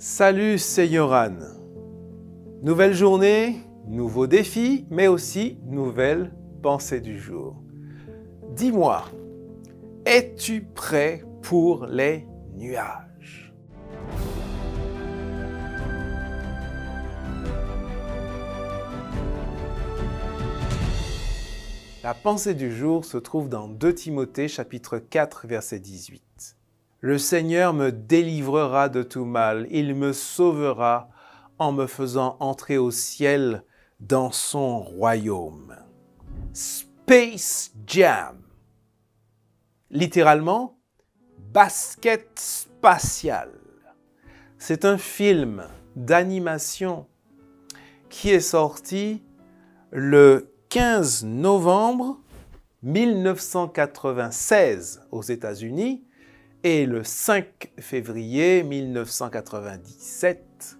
Salut, c'est Yoran. Nouvelle journée, nouveaux défis, mais aussi nouvelle pensée du jour. Dis-moi, es-tu prêt pour les nuages? La pensée du jour se trouve dans 2 Timothée chapitre 4 verset 18. Le Seigneur me délivrera de tout mal, il me sauvera en me faisant entrer au ciel dans son royaume. Space Jam. Littéralement, basket spatial. C'est un film d'animation qui est sorti le 15 novembre 1996 aux États-Unis et le 5 février 1997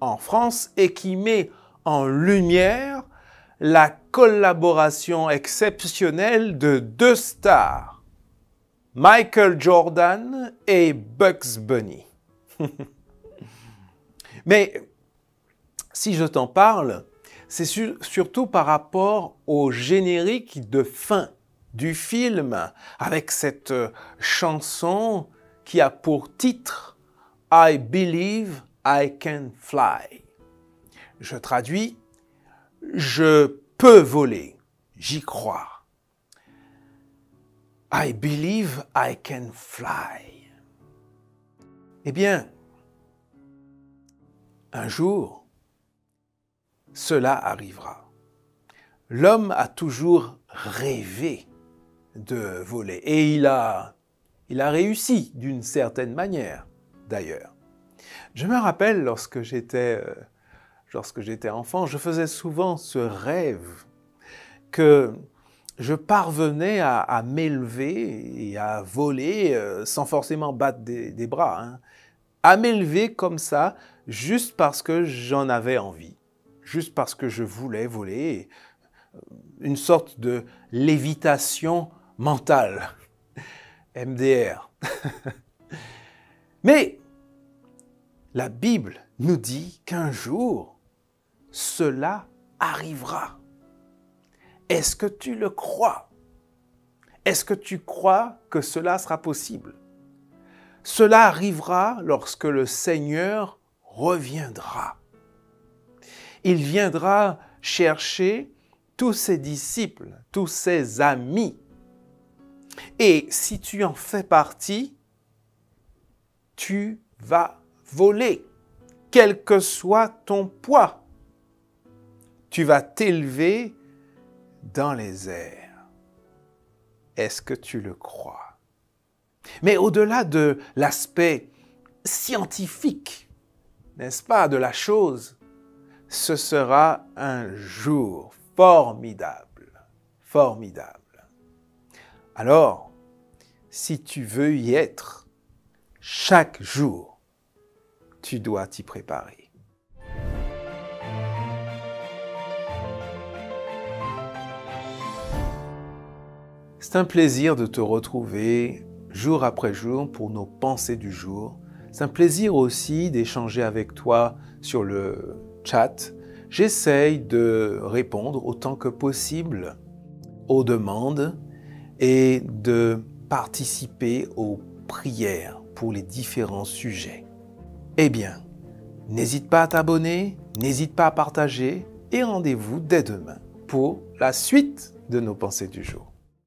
en France et qui met en lumière la collaboration exceptionnelle de deux stars, Michael Jordan et Bugs Bunny. Mais si je t'en parle, c'est surtout par rapport au générique de fin du film avec cette euh, chanson qui a pour titre I Believe I Can Fly. Je traduis, je peux voler, j'y crois. I believe I can fly. Eh bien, un jour, cela arrivera. L'homme a toujours rêvé de voler. Et il a, il a réussi d'une certaine manière, d'ailleurs. Je me rappelle lorsque j'étais, euh, lorsque j'étais enfant, je faisais souvent ce rêve que je parvenais à, m'élever et à voler euh, sans forcément battre des, bras, hein. à m'élever comme ça juste parce que j'en avais envie, juste parce que je voulais voler, une sorte de lévitation mental. MDR. Mais la Bible nous dit qu'un jour, cela arrivera. Est-ce que tu le crois? Est-ce que tu crois que cela sera possible? Cela arrivera lorsque le Seigneur reviendra. Il viendra chercher tous ses disciples, tous ses amis et si tu en fais partie, tu vas voler, quel que soit ton poids. Tu vas t'élever dans les airs. Est-ce que tu le crois? Mais au-delà de l'aspect scientifique, n'est-ce pas, de la chose, ce sera un jour formidable, formidable. Alors, si tu veux y être, chaque jour, tu dois t'y préparer. C'est un plaisir de te retrouver jour après jour pour nos pensées du jour. C'est un plaisir aussi d'échanger avec toi sur le chat. J'essaye de répondre autant que possible aux demandes et de participer aux prières pour les différents sujets. Eh bien, n'hésite pas à t'abonner, n'hésite pas à partager et rendez-vous dès demain pour la suite de nos pensées du jour.